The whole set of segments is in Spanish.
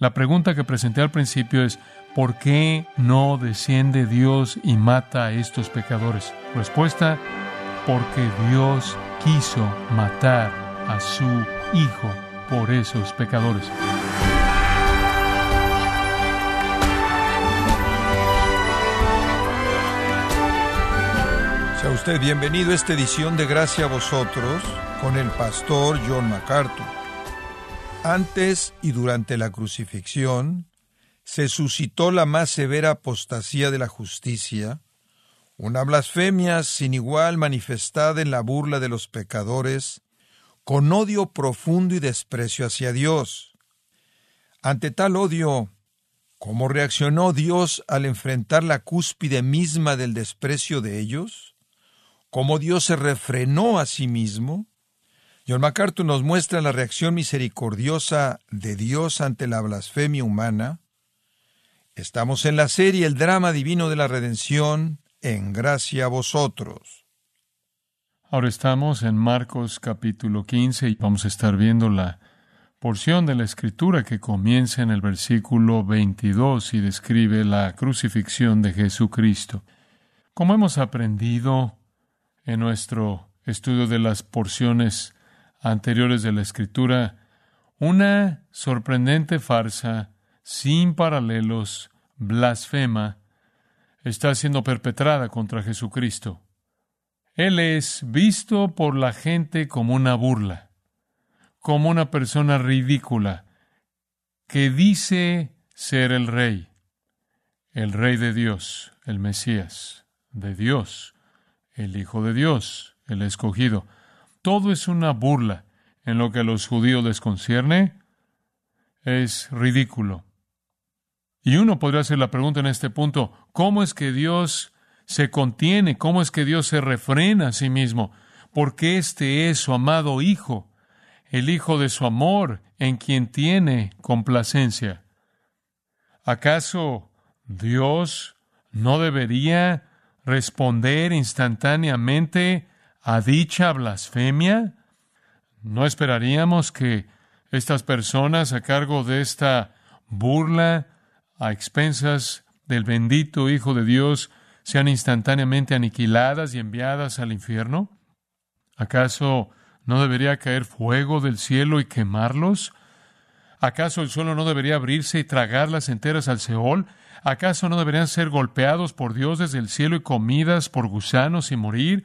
La pregunta que presenté al principio es, ¿por qué no desciende Dios y mata a estos pecadores? Respuesta, porque Dios quiso matar a su Hijo por esos pecadores. Sea usted bienvenido a esta edición de Gracia a vosotros con el pastor John MacArthur. Antes y durante la crucifixión, se suscitó la más severa apostasía de la justicia, una blasfemia sin igual manifestada en la burla de los pecadores, con odio profundo y desprecio hacia Dios. Ante tal odio, ¿cómo reaccionó Dios al enfrentar la cúspide misma del desprecio de ellos? ¿Cómo Dios se refrenó a sí mismo? John MacArthur nos muestra la reacción misericordiosa de Dios ante la blasfemia humana. Estamos en la serie El drama divino de la redención, en gracia a vosotros. Ahora estamos en Marcos capítulo 15 y vamos a estar viendo la porción de la escritura que comienza en el versículo 22 y describe la crucifixión de Jesucristo. Como hemos aprendido en nuestro estudio de las porciones anteriores de la Escritura, una sorprendente farsa sin paralelos, blasfema, está siendo perpetrada contra Jesucristo. Él es visto por la gente como una burla, como una persona ridícula, que dice ser el rey, el rey de Dios, el Mesías, de Dios, el Hijo de Dios, el escogido. Todo es una burla en lo que a los judíos les concierne. Es ridículo. Y uno podría hacer la pregunta en este punto, ¿cómo es que Dios se contiene? ¿Cómo es que Dios se refrena a sí mismo? Porque este es su amado Hijo, el Hijo de su amor, en quien tiene complacencia. ¿Acaso Dios no debería responder instantáneamente a dicha blasfemia? ¿No esperaríamos que estas personas a cargo de esta burla a expensas del bendito Hijo de Dios sean instantáneamente aniquiladas y enviadas al infierno? ¿Acaso no debería caer fuego del cielo y quemarlos? ¿Acaso el suelo no debería abrirse y tragarlas enteras al Seol? ¿Acaso no deberían ser golpeados por Dios desde el cielo y comidas por gusanos y morir?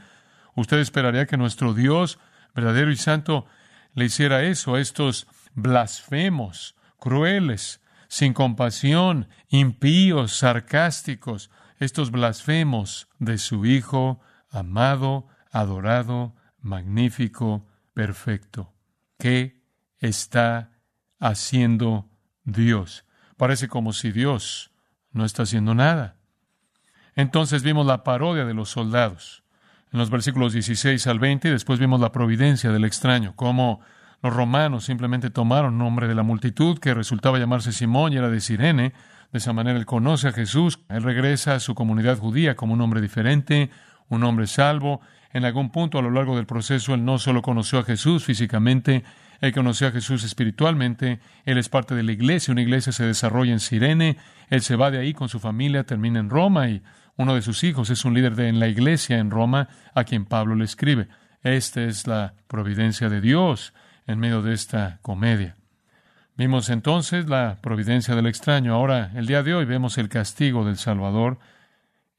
Usted esperaría que nuestro Dios, verdadero y santo, le hiciera eso a estos blasfemos, crueles, sin compasión, impíos, sarcásticos, estos blasfemos de su Hijo, amado, adorado, magnífico, perfecto. ¿Qué está haciendo Dios? Parece como si Dios no está haciendo nada. Entonces vimos la parodia de los soldados en los versículos 16 al 20 y después vimos la providencia del extraño, cómo los romanos simplemente tomaron nombre de la multitud que resultaba llamarse Simón y era de Sirene. De esa manera él conoce a Jesús, él regresa a su comunidad judía como un hombre diferente, un hombre salvo. En algún punto a lo largo del proceso él no solo conoció a Jesús físicamente, él conoció a Jesús espiritualmente, él es parte de la iglesia, una iglesia se desarrolla en Sirene, él se va de ahí con su familia, termina en Roma y uno de sus hijos es un líder de, en la iglesia en Roma a quien Pablo le escribe. Esta es la providencia de Dios en medio de esta comedia. Vimos entonces la providencia del extraño. Ahora, el día de hoy, vemos el castigo del Salvador.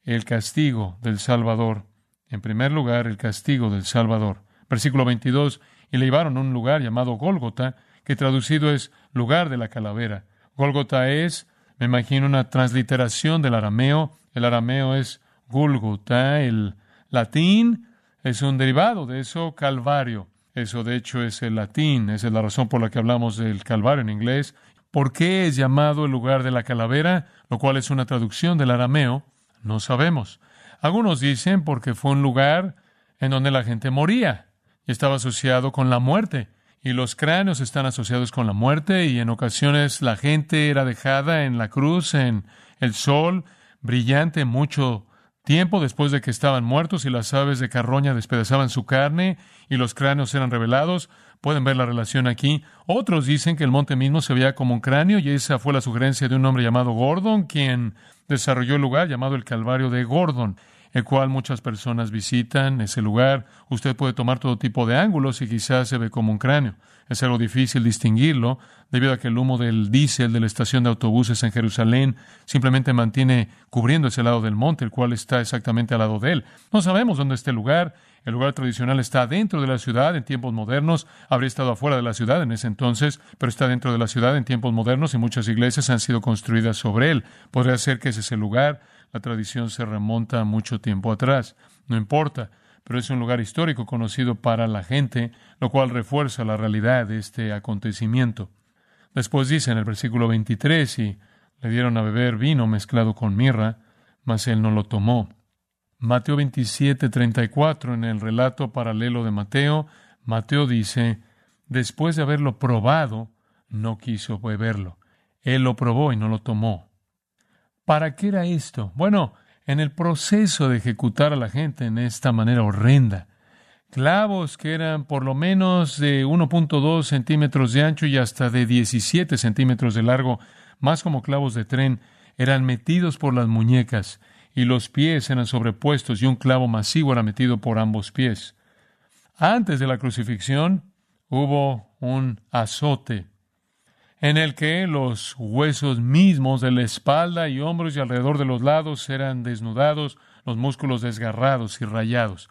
El castigo del Salvador. En primer lugar, el castigo del Salvador. Versículo 22. Y le llevaron a un lugar llamado Gólgota, que traducido es lugar de la calavera. Gólgota es, me imagino, una transliteración del arameo el arameo es Gulguta, el latín es un derivado de eso, Calvario. Eso de hecho es el latín, esa es la razón por la que hablamos del Calvario en inglés. ¿Por qué es llamado el lugar de la calavera? Lo cual es una traducción del arameo, no sabemos. Algunos dicen porque fue un lugar en donde la gente moría y estaba asociado con la muerte. Y los cráneos están asociados con la muerte y en ocasiones la gente era dejada en la cruz, en el sol, brillante mucho tiempo después de que estaban muertos y las aves de carroña despedazaban su carne y los cráneos eran revelados. Pueden ver la relación aquí. Otros dicen que el monte mismo se veía como un cráneo y esa fue la sugerencia de un hombre llamado Gordon, quien desarrolló el lugar llamado el Calvario de Gordon, el cual muchas personas visitan ese lugar. Usted puede tomar todo tipo de ángulos y quizás se ve como un cráneo. Es algo difícil distinguirlo debido a que el humo del diésel de la estación de autobuses en Jerusalén simplemente mantiene cubriendo ese lado del monte, el cual está exactamente al lado de él. No sabemos dónde está el lugar. El lugar tradicional está dentro de la ciudad en tiempos modernos. Habría estado afuera de la ciudad en ese entonces, pero está dentro de la ciudad en tiempos modernos y muchas iglesias han sido construidas sobre él. Podría ser que ese es el lugar. La tradición se remonta mucho tiempo atrás. No importa, pero es un lugar histórico conocido para la gente, lo cual refuerza la realidad de este acontecimiento. Después dice en el versículo 23, y le dieron a beber vino mezclado con mirra, mas él no lo tomó. Mateo 27, 34, en el relato paralelo de Mateo, Mateo dice, después de haberlo probado, no quiso beberlo. Él lo probó y no lo tomó. ¿Para qué era esto? Bueno, en el proceso de ejecutar a la gente en esta manera horrenda. Clavos que eran por lo menos de 1.2 centímetros de ancho y hasta de 17 centímetros de largo, más como clavos de tren, eran metidos por las muñecas y los pies eran sobrepuestos y un clavo masivo era metido por ambos pies. Antes de la crucifixión hubo un azote en el que los huesos mismos de la espalda y hombros y alrededor de los lados eran desnudados, los músculos desgarrados y rayados.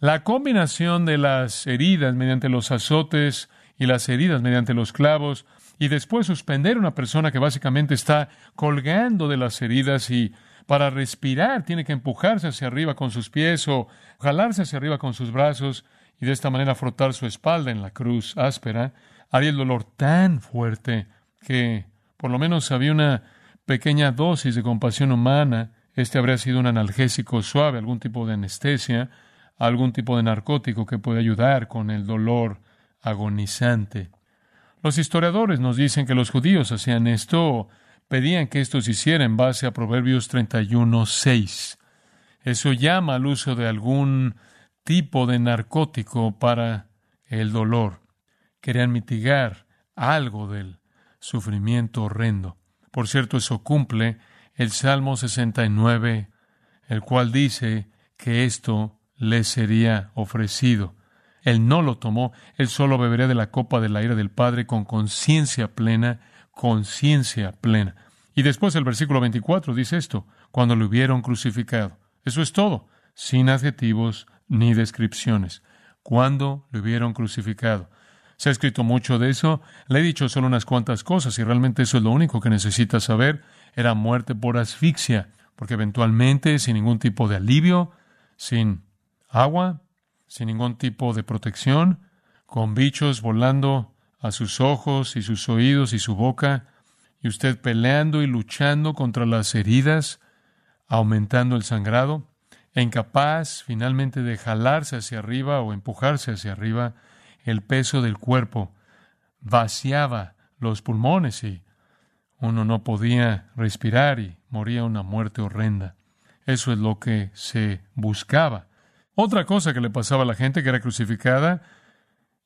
La combinación de las heridas mediante los azotes y las heridas mediante los clavos y después suspender a una persona que básicamente está colgando de las heridas y para respirar tiene que empujarse hacia arriba con sus pies o jalarse hacia arriba con sus brazos y de esta manera frotar su espalda en la cruz áspera, haría el dolor tan fuerte que por lo menos había una pequeña dosis de compasión humana. Este habría sido un analgésico suave, algún tipo de anestesia, algún tipo de narcótico que puede ayudar con el dolor agonizante. Los historiadores nos dicen que los judíos hacían esto pedían que esto se hiciera en base a Proverbios 31, 6. Eso llama al uso de algún tipo de narcótico para el dolor. Querían mitigar algo del sufrimiento horrendo. Por cierto, eso cumple el Salmo 69, el cual dice que esto le sería ofrecido. Él no lo tomó, él solo bebería de la copa de la ira del Padre con conciencia plena, conciencia plena. Y después el versículo 24 dice esto, cuando lo hubieron crucificado. Eso es todo, sin adjetivos ni descripciones. Cuando lo hubieron crucificado. Se ha escrito mucho de eso. Le he dicho solo unas cuantas cosas y realmente eso es lo único que necesita saber. Era muerte por asfixia, porque eventualmente, sin ningún tipo de alivio, sin agua, sin ningún tipo de protección, con bichos volando a sus ojos y sus oídos y su boca, y usted peleando y luchando contra las heridas, aumentando el sangrado, e incapaz finalmente de jalarse hacia arriba o empujarse hacia arriba, el peso del cuerpo vaciaba los pulmones y uno no podía respirar y moría una muerte horrenda. Eso es lo que se buscaba. Otra cosa que le pasaba a la gente que era crucificada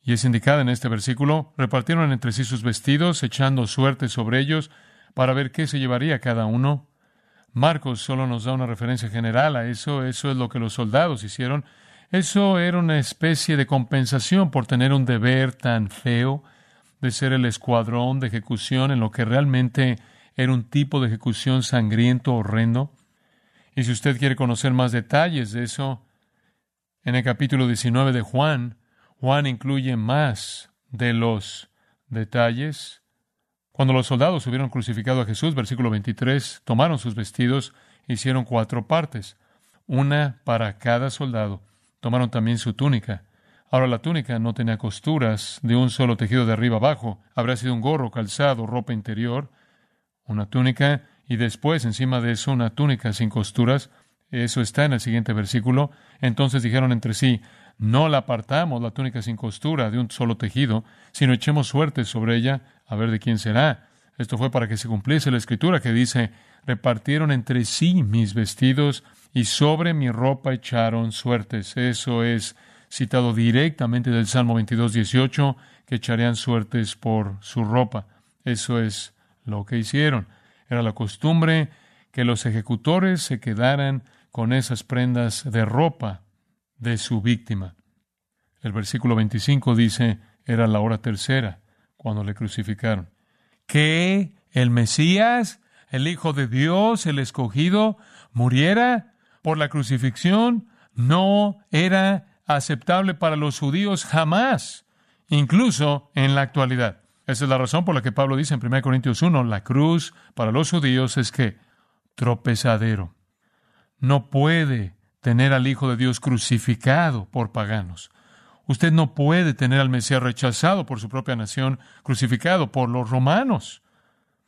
y es indicada en este versículo, repartieron entre sí sus vestidos, echando suerte sobre ellos para ver qué se llevaría cada uno. Marcos solo nos da una referencia general a eso, eso es lo que los soldados hicieron. Eso era una especie de compensación por tener un deber tan feo de ser el escuadrón de ejecución en lo que realmente era un tipo de ejecución sangriento, horrendo. Y si usted quiere conocer más detalles de eso, en el capítulo 19 de Juan, Juan incluye más de los detalles. Cuando los soldados hubieron crucificado a Jesús, versículo 23, tomaron sus vestidos e hicieron cuatro partes, una para cada soldado. Tomaron también su túnica. Ahora la túnica no tenía costuras de un solo tejido de arriba abajo. Habrá sido un gorro, calzado, ropa interior, una túnica y después encima de eso una túnica sin costuras. Eso está en el siguiente versículo. Entonces dijeron entre sí, no la apartamos, la túnica sin costura, de un solo tejido, sino echemos suerte sobre ella, a ver de quién será. Esto fue para que se cumpliese la escritura que dice, repartieron entre sí mis vestidos y sobre mi ropa echaron suertes. Eso es citado directamente del Salmo 22, 18, que echarían suertes por su ropa. Eso es lo que hicieron. Era la costumbre que los ejecutores se quedaran con esas prendas de ropa de su víctima. El versículo 25 dice, era la hora tercera cuando le crucificaron. Que el Mesías, el Hijo de Dios, el escogido, muriera por la crucifixión, no era aceptable para los judíos jamás, incluso en la actualidad. Esa es la razón por la que Pablo dice en 1 Corintios 1, la cruz para los judíos es que tropezadero. No puede tener al Hijo de Dios crucificado por paganos. Usted no puede tener al Mesías rechazado por su propia nación, crucificado por los romanos.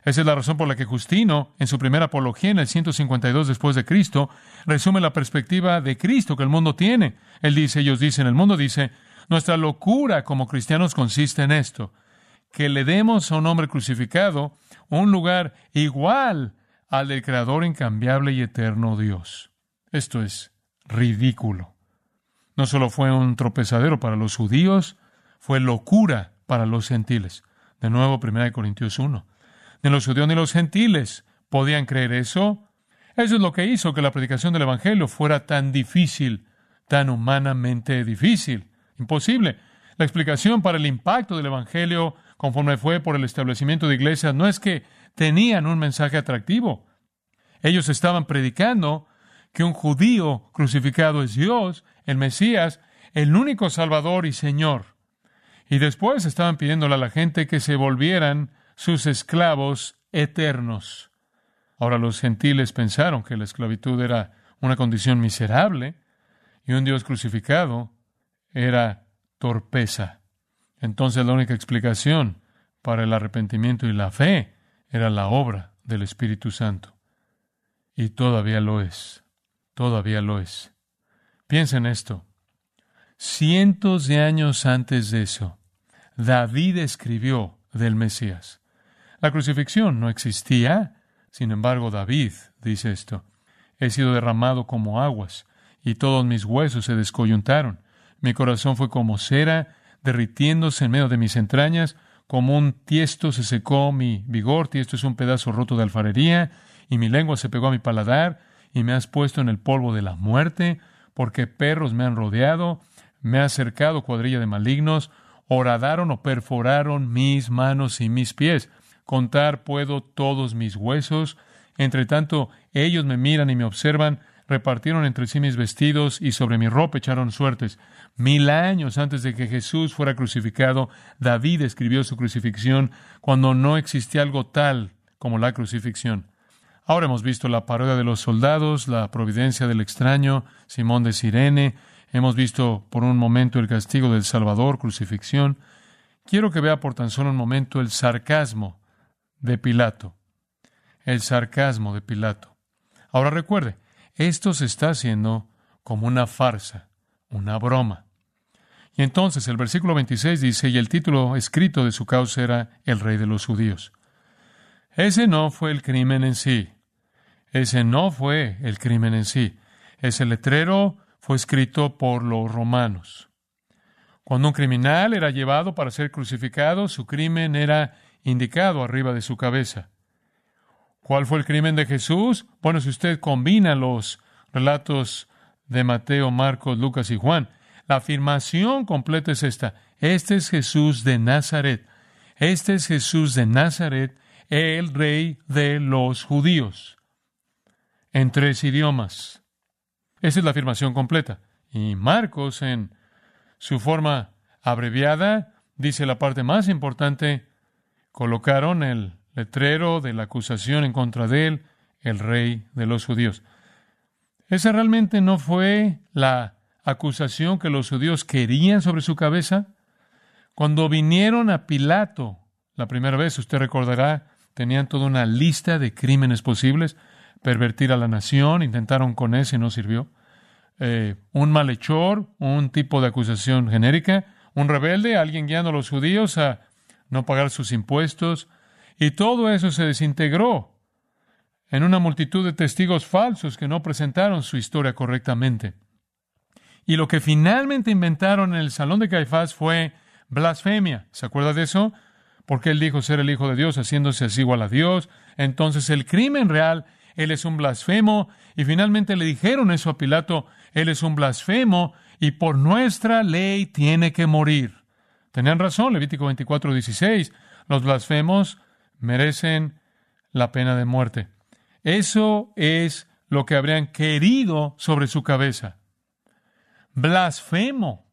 Esa es la razón por la que Justino, en su primera apología en el 152 después de Cristo, resume la perspectiva de Cristo que el mundo tiene. Él dice, ellos dicen, el mundo dice, nuestra locura como cristianos consiste en esto, que le demos a un hombre crucificado un lugar igual al del Creador incambiable y eterno Dios. Esto es ridículo. No solo fue un tropezadero para los judíos, fue locura para los gentiles. De nuevo, 1 Corintios 1 ni los judíos ni los gentiles podían creer eso. Eso es lo que hizo que la predicación del Evangelio fuera tan difícil, tan humanamente difícil, imposible. La explicación para el impacto del Evangelio, conforme fue por el establecimiento de iglesias, no es que tenían un mensaje atractivo. Ellos estaban predicando que un judío crucificado es Dios, el Mesías, el único Salvador y Señor. Y después estaban pidiéndole a la gente que se volvieran sus esclavos eternos. Ahora los gentiles pensaron que la esclavitud era una condición miserable y un Dios crucificado era torpeza. Entonces la única explicación para el arrepentimiento y la fe era la obra del Espíritu Santo. Y todavía lo es, todavía lo es. Piensa en esto. Cientos de años antes de eso, David escribió del Mesías. La crucifixión no existía. Sin embargo, David dice esto. He sido derramado como aguas, y todos mis huesos se descoyuntaron. Mi corazón fue como cera, derritiéndose en medio de mis entrañas, como un tiesto se secó mi vigor, tiesto es un pedazo roto de alfarería, y mi lengua se pegó a mi paladar, y me has puesto en el polvo de la muerte, porque perros me han rodeado, me ha acercado cuadrilla de malignos, horadaron o perforaron mis manos y mis pies. Contar puedo todos mis huesos. Entre tanto, ellos me miran y me observan, repartieron entre sí mis vestidos y sobre mi ropa echaron suertes. Mil años antes de que Jesús fuera crucificado, David escribió su crucifixión cuando no existía algo tal como la crucifixión. Ahora hemos visto la parodia de los soldados, la providencia del extraño, Simón de Sirene, hemos visto por un momento el castigo del Salvador, crucifixión. Quiero que vea por tan solo un momento el sarcasmo de Pilato, el sarcasmo de Pilato. Ahora recuerde, esto se está haciendo como una farsa, una broma. Y entonces el versículo 26 dice, y el título escrito de su causa era El Rey de los Judíos. Ese no fue el crimen en sí. Ese no fue el crimen en sí. Ese letrero fue escrito por los romanos. Cuando un criminal era llevado para ser crucificado, su crimen era indicado arriba de su cabeza. ¿Cuál fue el crimen de Jesús? Bueno, si usted combina los relatos de Mateo, Marcos, Lucas y Juan, la afirmación completa es esta. Este es Jesús de Nazaret. Este es Jesús de Nazaret, el rey de los judíos. En tres idiomas. Esa es la afirmación completa. Y Marcos, en su forma abreviada, dice la parte más importante colocaron el letrero de la acusación en contra de él, el rey de los judíos. Esa realmente no fue la acusación que los judíos querían sobre su cabeza. Cuando vinieron a Pilato la primera vez, usted recordará, tenían toda una lista de crímenes posibles, pervertir a la nación, intentaron con ese no sirvió. Eh, un malhechor, un tipo de acusación genérica, un rebelde, alguien guiando a los judíos a no pagar sus impuestos, y todo eso se desintegró en una multitud de testigos falsos que no presentaron su historia correctamente. Y lo que finalmente inventaron en el salón de Caifás fue blasfemia. ¿Se acuerda de eso? Porque él dijo ser el Hijo de Dios, haciéndose así igual a Dios. Entonces el crimen real, él es un blasfemo. Y finalmente le dijeron eso a Pilato, él es un blasfemo y por nuestra ley tiene que morir. Tenían razón, Levítico 24, 16. Los blasfemos merecen la pena de muerte. Eso es lo que habrían querido sobre su cabeza. Blasfemo.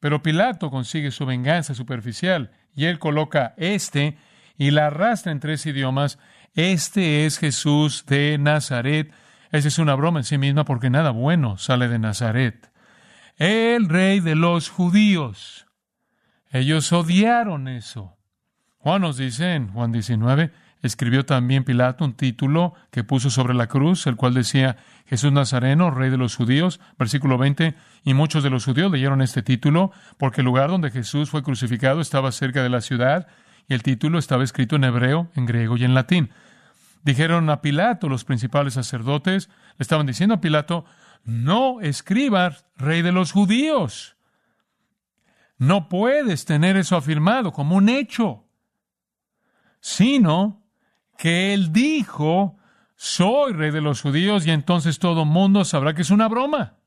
Pero Pilato consigue su venganza superficial y él coloca este y la arrastra en tres idiomas. Este es Jesús de Nazaret. Esa es una broma en sí misma porque nada bueno sale de Nazaret. El rey de los judíos. Ellos odiaron eso. Juan nos dice en Juan 19, escribió también Pilato un título que puso sobre la cruz, el cual decía Jesús Nazareno, rey de los judíos, versículo 20, y muchos de los judíos leyeron este título porque el lugar donde Jesús fue crucificado estaba cerca de la ciudad y el título estaba escrito en hebreo, en griego y en latín. Dijeron a Pilato, los principales sacerdotes, le estaban diciendo a Pilato, no escribas rey de los judíos. No puedes tener eso afirmado como un hecho sino que él dijo, soy rey de los judíos y entonces todo mundo sabrá que es una broma.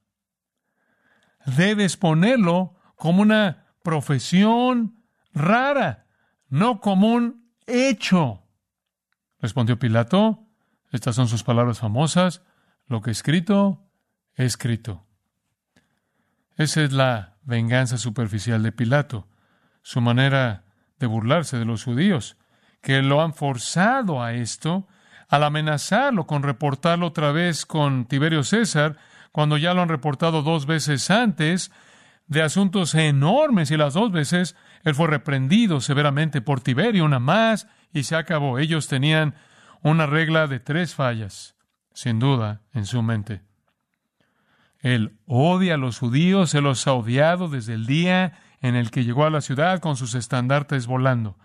Debes ponerlo como una profesión rara, no como un hecho. Respondió Pilato, estas son sus palabras famosas, lo que escrito, escrito. Esa es la venganza superficial de Pilato, su manera de burlarse de los judíos que lo han forzado a esto, al amenazarlo con reportarlo otra vez con Tiberio César, cuando ya lo han reportado dos veces antes, de asuntos enormes, y las dos veces él fue reprendido severamente por Tiberio, una más, y se acabó. Ellos tenían una regla de tres fallas, sin duda, en su mente. Él odia a los judíos, se los ha odiado desde el día en el que llegó a la ciudad con sus estandartes volando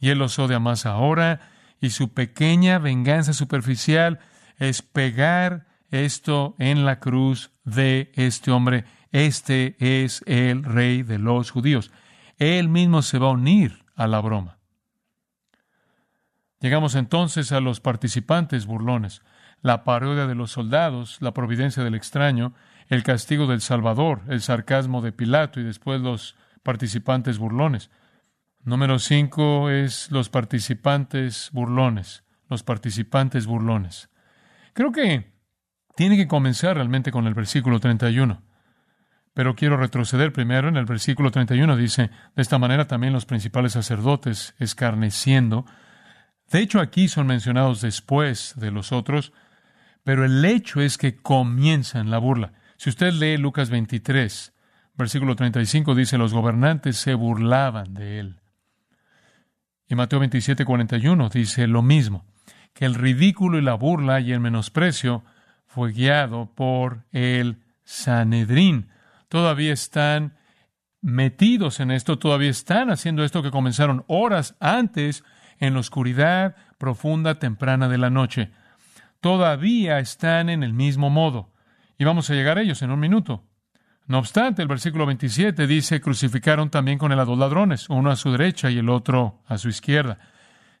y él los odia más ahora, y su pequeña venganza superficial es pegar esto en la cruz de este hombre. Este es el rey de los judíos. Él mismo se va a unir a la broma. Llegamos entonces a los participantes burlones, la parodia de los soldados, la providencia del extraño, el castigo del Salvador, el sarcasmo de Pilato y después los participantes burlones. Número cinco es los participantes burlones, los participantes burlones. Creo que tiene que comenzar realmente con el versículo 31. Pero quiero retroceder primero en el versículo 31. Dice, de esta manera también los principales sacerdotes, escarneciendo. De hecho, aquí son mencionados después de los otros, pero el hecho es que comienzan la burla. Si usted lee Lucas 23, versículo 35, dice, los gobernantes se burlaban de él. Y Mateo 27, 41 dice lo mismo, que el ridículo y la burla y el menosprecio fue guiado por el Sanedrín. Todavía están metidos en esto, todavía están haciendo esto que comenzaron horas antes en la oscuridad profunda temprana de la noche. Todavía están en el mismo modo. Y vamos a llegar a ellos en un minuto. No obstante, el versículo 27 dice, crucificaron también con él a dos ladrones, uno a su derecha y el otro a su izquierda.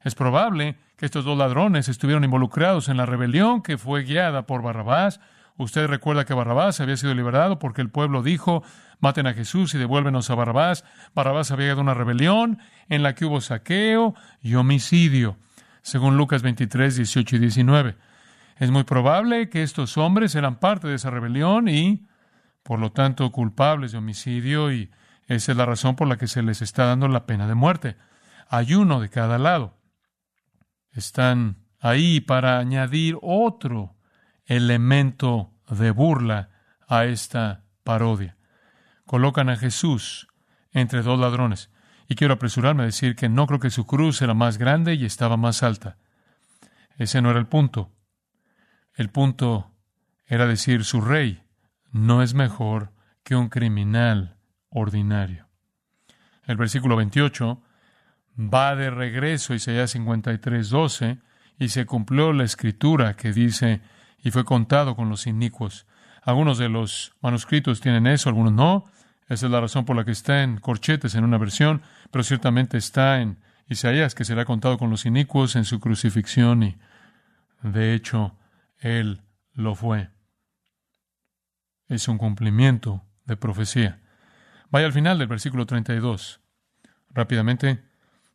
Es probable que estos dos ladrones estuvieron involucrados en la rebelión que fue guiada por Barrabás. Usted recuerda que Barrabás había sido liberado porque el pueblo dijo, maten a Jesús y devuélvenos a Barrabás. Barrabás había guiado una rebelión en la que hubo saqueo y homicidio, según Lucas 23, 18 y 19. Es muy probable que estos hombres eran parte de esa rebelión y por lo tanto culpables de homicidio y esa es la razón por la que se les está dando la pena de muerte. Hay uno de cada lado. Están ahí para añadir otro elemento de burla a esta parodia. Colocan a Jesús entre dos ladrones. Y quiero apresurarme a decir que no creo que su cruz era más grande y estaba más alta. Ese no era el punto. El punto era decir su rey no es mejor que un criminal ordinario. El versículo 28 va de regreso Isaías 53, 12, y se cumplió la escritura que dice, y fue contado con los inicuos. Algunos de los manuscritos tienen eso, algunos no. Esa es la razón por la que está en corchetes en una versión, pero ciertamente está en Isaías, que será contado con los inicuos en su crucifixión y, de hecho, él lo fue. Es un cumplimiento de profecía. Vaya al final del versículo 32. Rápidamente,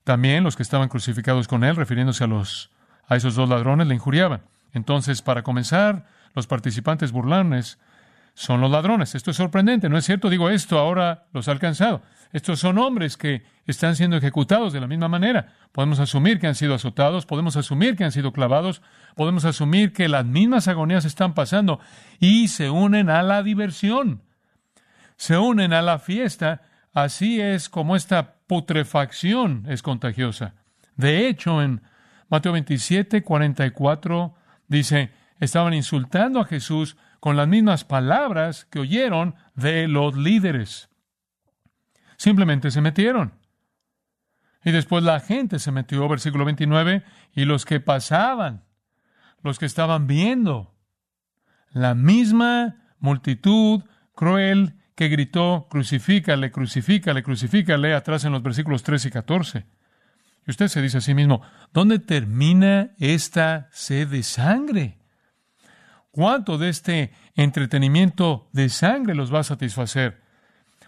también los que estaban crucificados con él, refiriéndose a los a esos dos ladrones, le injuriaban. Entonces, para comenzar, los participantes burlones son los ladrones. Esto es sorprendente, ¿no es cierto? Digo, esto ahora los ha alcanzado. Estos son hombres que están siendo ejecutados de la misma manera. Podemos asumir que han sido azotados, podemos asumir que han sido clavados, podemos asumir que las mismas agonías están pasando y se unen a la diversión, se unen a la fiesta. Así es como esta putrefacción es contagiosa. De hecho, en Mateo 27, 44 dice, estaban insultando a Jesús con las mismas palabras que oyeron de los líderes. Simplemente se metieron. Y después la gente se metió, versículo 29, y los que pasaban, los que estaban viendo, la misma multitud cruel que gritó, crucifícale, crucifícale, crucifícale, atrás en los versículos 13 y 14. Y usted se dice a sí mismo, ¿dónde termina esta sed de sangre? ¿Cuánto de este entretenimiento de sangre los va a satisfacer?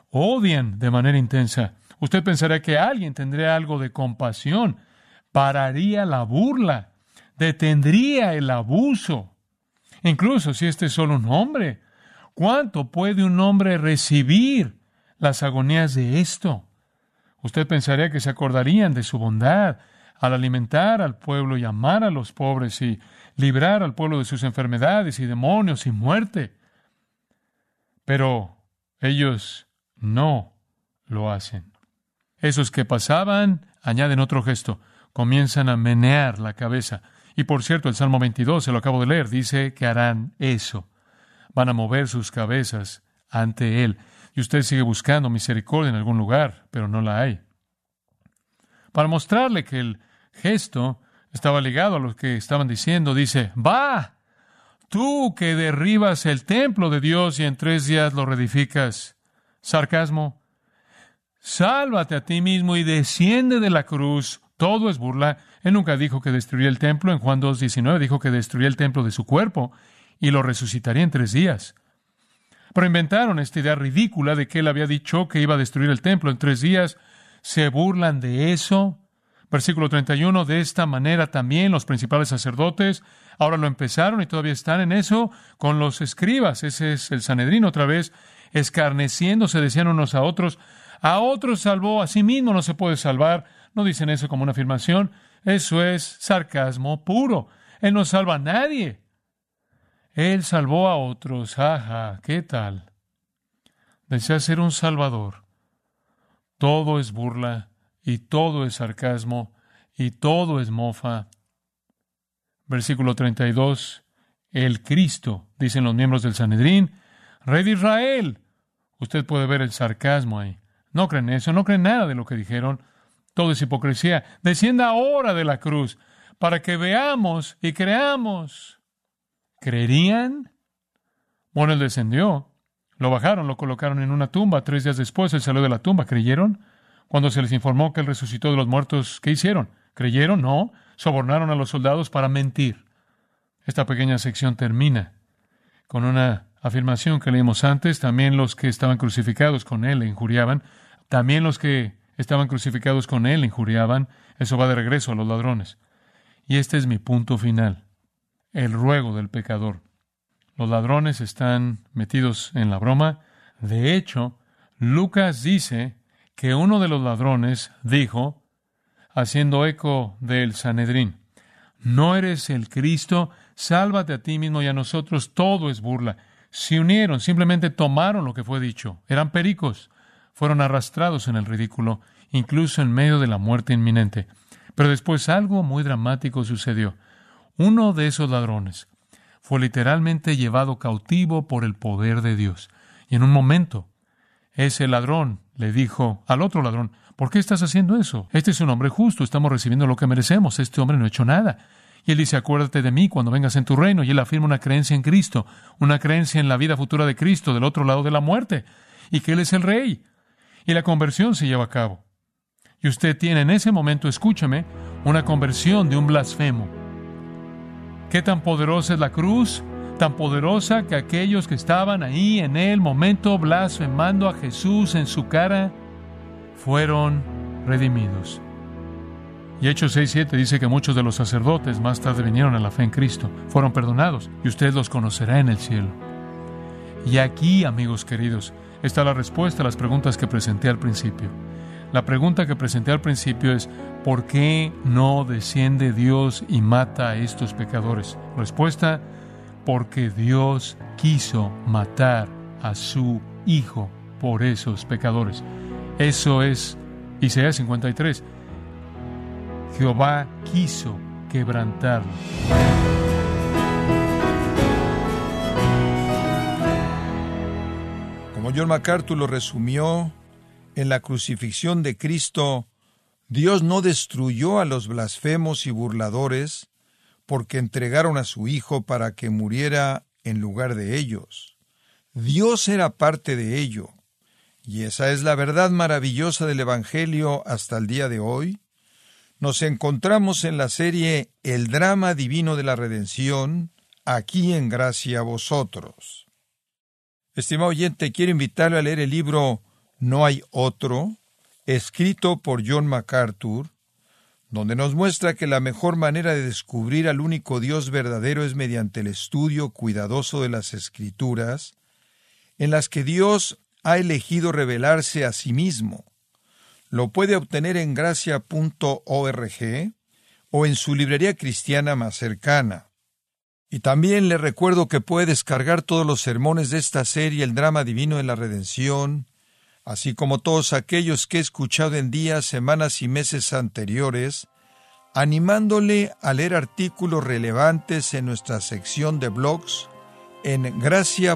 Odian de manera intensa. Usted pensará que alguien tendría algo de compasión, pararía la burla, detendría el abuso. Incluso si este es solo un hombre, ¿cuánto puede un hombre recibir las agonías de esto? Usted pensaría que se acordarían de su bondad al alimentar al pueblo y amar a los pobres y librar al pueblo de sus enfermedades y demonios y muerte. Pero ellos no lo hacen. Esos que pasaban añaden otro gesto, comienzan a menear la cabeza. Y por cierto, el Salmo 22, se lo acabo de leer, dice que harán eso. Van a mover sus cabezas ante Él. Y usted sigue buscando misericordia en algún lugar, pero no la hay. Para mostrarle que el gesto estaba ligado a lo que estaban diciendo. Dice, va, tú que derribas el templo de Dios y en tres días lo reedificas. Sarcasmo. Sálvate a ti mismo y desciende de la cruz. Todo es burla. Él nunca dijo que destruiría el templo. En Juan 2.19 dijo que destruiría el templo de su cuerpo y lo resucitaría en tres días. Pero inventaron esta idea ridícula de que él había dicho que iba a destruir el templo en tres días. Se burlan de eso. Versículo 31, de esta manera también los principales sacerdotes ahora lo empezaron y todavía están en eso con los escribas. Ese es el Sanedrín otra vez, escarneciéndose, decían unos a otros, a otros salvó, a sí mismo no se puede salvar. No dicen eso como una afirmación, eso es sarcasmo puro. Él no salva a nadie. Él salvó a otros. Ajá, ¿qué tal? Desea ser un salvador. Todo es burla y todo es sarcasmo, y todo es mofa. Versículo 32, el Cristo, dicen los miembros del Sanedrín, Rey de Israel. Usted puede ver el sarcasmo ahí. No creen eso, no creen nada de lo que dijeron. Todo es hipocresía. Descienda ahora de la cruz para que veamos y creamos. ¿Creerían? Bueno, él descendió. Lo bajaron, lo colocaron en una tumba. Tres días después él salió de la tumba. ¿Creyeron? Cuando se les informó que él resucitó de los muertos, ¿qué hicieron? ¿Creyeron? No. Sobornaron a los soldados para mentir. Esta pequeña sección termina con una afirmación que leímos antes. También los que estaban crucificados con él le injuriaban. También los que estaban crucificados con él injuriaban. Eso va de regreso a los ladrones. Y este es mi punto final. El ruego del pecador. Los ladrones están metidos en la broma. De hecho, Lucas dice que uno de los ladrones dijo, haciendo eco del Sanedrín, no eres el Cristo, sálvate a ti mismo y a nosotros, todo es burla. Se unieron, simplemente tomaron lo que fue dicho, eran pericos, fueron arrastrados en el ridículo, incluso en medio de la muerte inminente. Pero después algo muy dramático sucedió. Uno de esos ladrones fue literalmente llevado cautivo por el poder de Dios. Y en un momento, ese ladrón le dijo al otro ladrón, ¿por qué estás haciendo eso? Este es un hombre justo, estamos recibiendo lo que merecemos, este hombre no ha hecho nada. Y él dice, acuérdate de mí cuando vengas en tu reino. Y él afirma una creencia en Cristo, una creencia en la vida futura de Cristo, del otro lado de la muerte. y que Él es el rey. Y la conversión se lleva a cabo. Y usted tiene en ese momento, escúchame, una conversión de un blasfemo. ¿Qué tan poderosa es la cruz? Tan poderosa que aquellos que estaban ahí en el momento blasfemando a Jesús en su cara fueron redimidos. Y Hechos 6.7 dice que muchos de los sacerdotes más tarde vinieron a la fe en Cristo, fueron perdonados y usted los conocerá en el cielo. Y aquí, amigos queridos, está la respuesta a las preguntas que presenté al principio. La pregunta que presenté al principio es, ¿por qué no desciende Dios y mata a estos pecadores? Respuesta, porque Dios quiso matar a su Hijo por esos pecadores. Eso es Isaías 53. Jehová quiso quebrantarlo. Como John MacArthur lo resumió, en la crucifixión de Cristo, Dios no destruyó a los blasfemos y burladores porque entregaron a su Hijo para que muriera en lugar de ellos. Dios era parte de ello. Y esa es la verdad maravillosa del Evangelio hasta el día de hoy, nos encontramos en la serie El drama divino de la redención, aquí en gracia a vosotros. Estimado oyente, quiero invitarle a leer el libro No hay otro, escrito por John MacArthur, donde nos muestra que la mejor manera de descubrir al único Dios verdadero es mediante el estudio cuidadoso de las Escrituras, en las que Dios ha elegido revelarse a sí mismo lo puede obtener en gracia.org o en su librería cristiana más cercana. Y también le recuerdo que puede descargar todos los sermones de esta serie El drama divino de la redención, así como todos aquellos que he escuchado en días, semanas y meses anteriores, animándole a leer artículos relevantes en nuestra sección de blogs en gracia.org.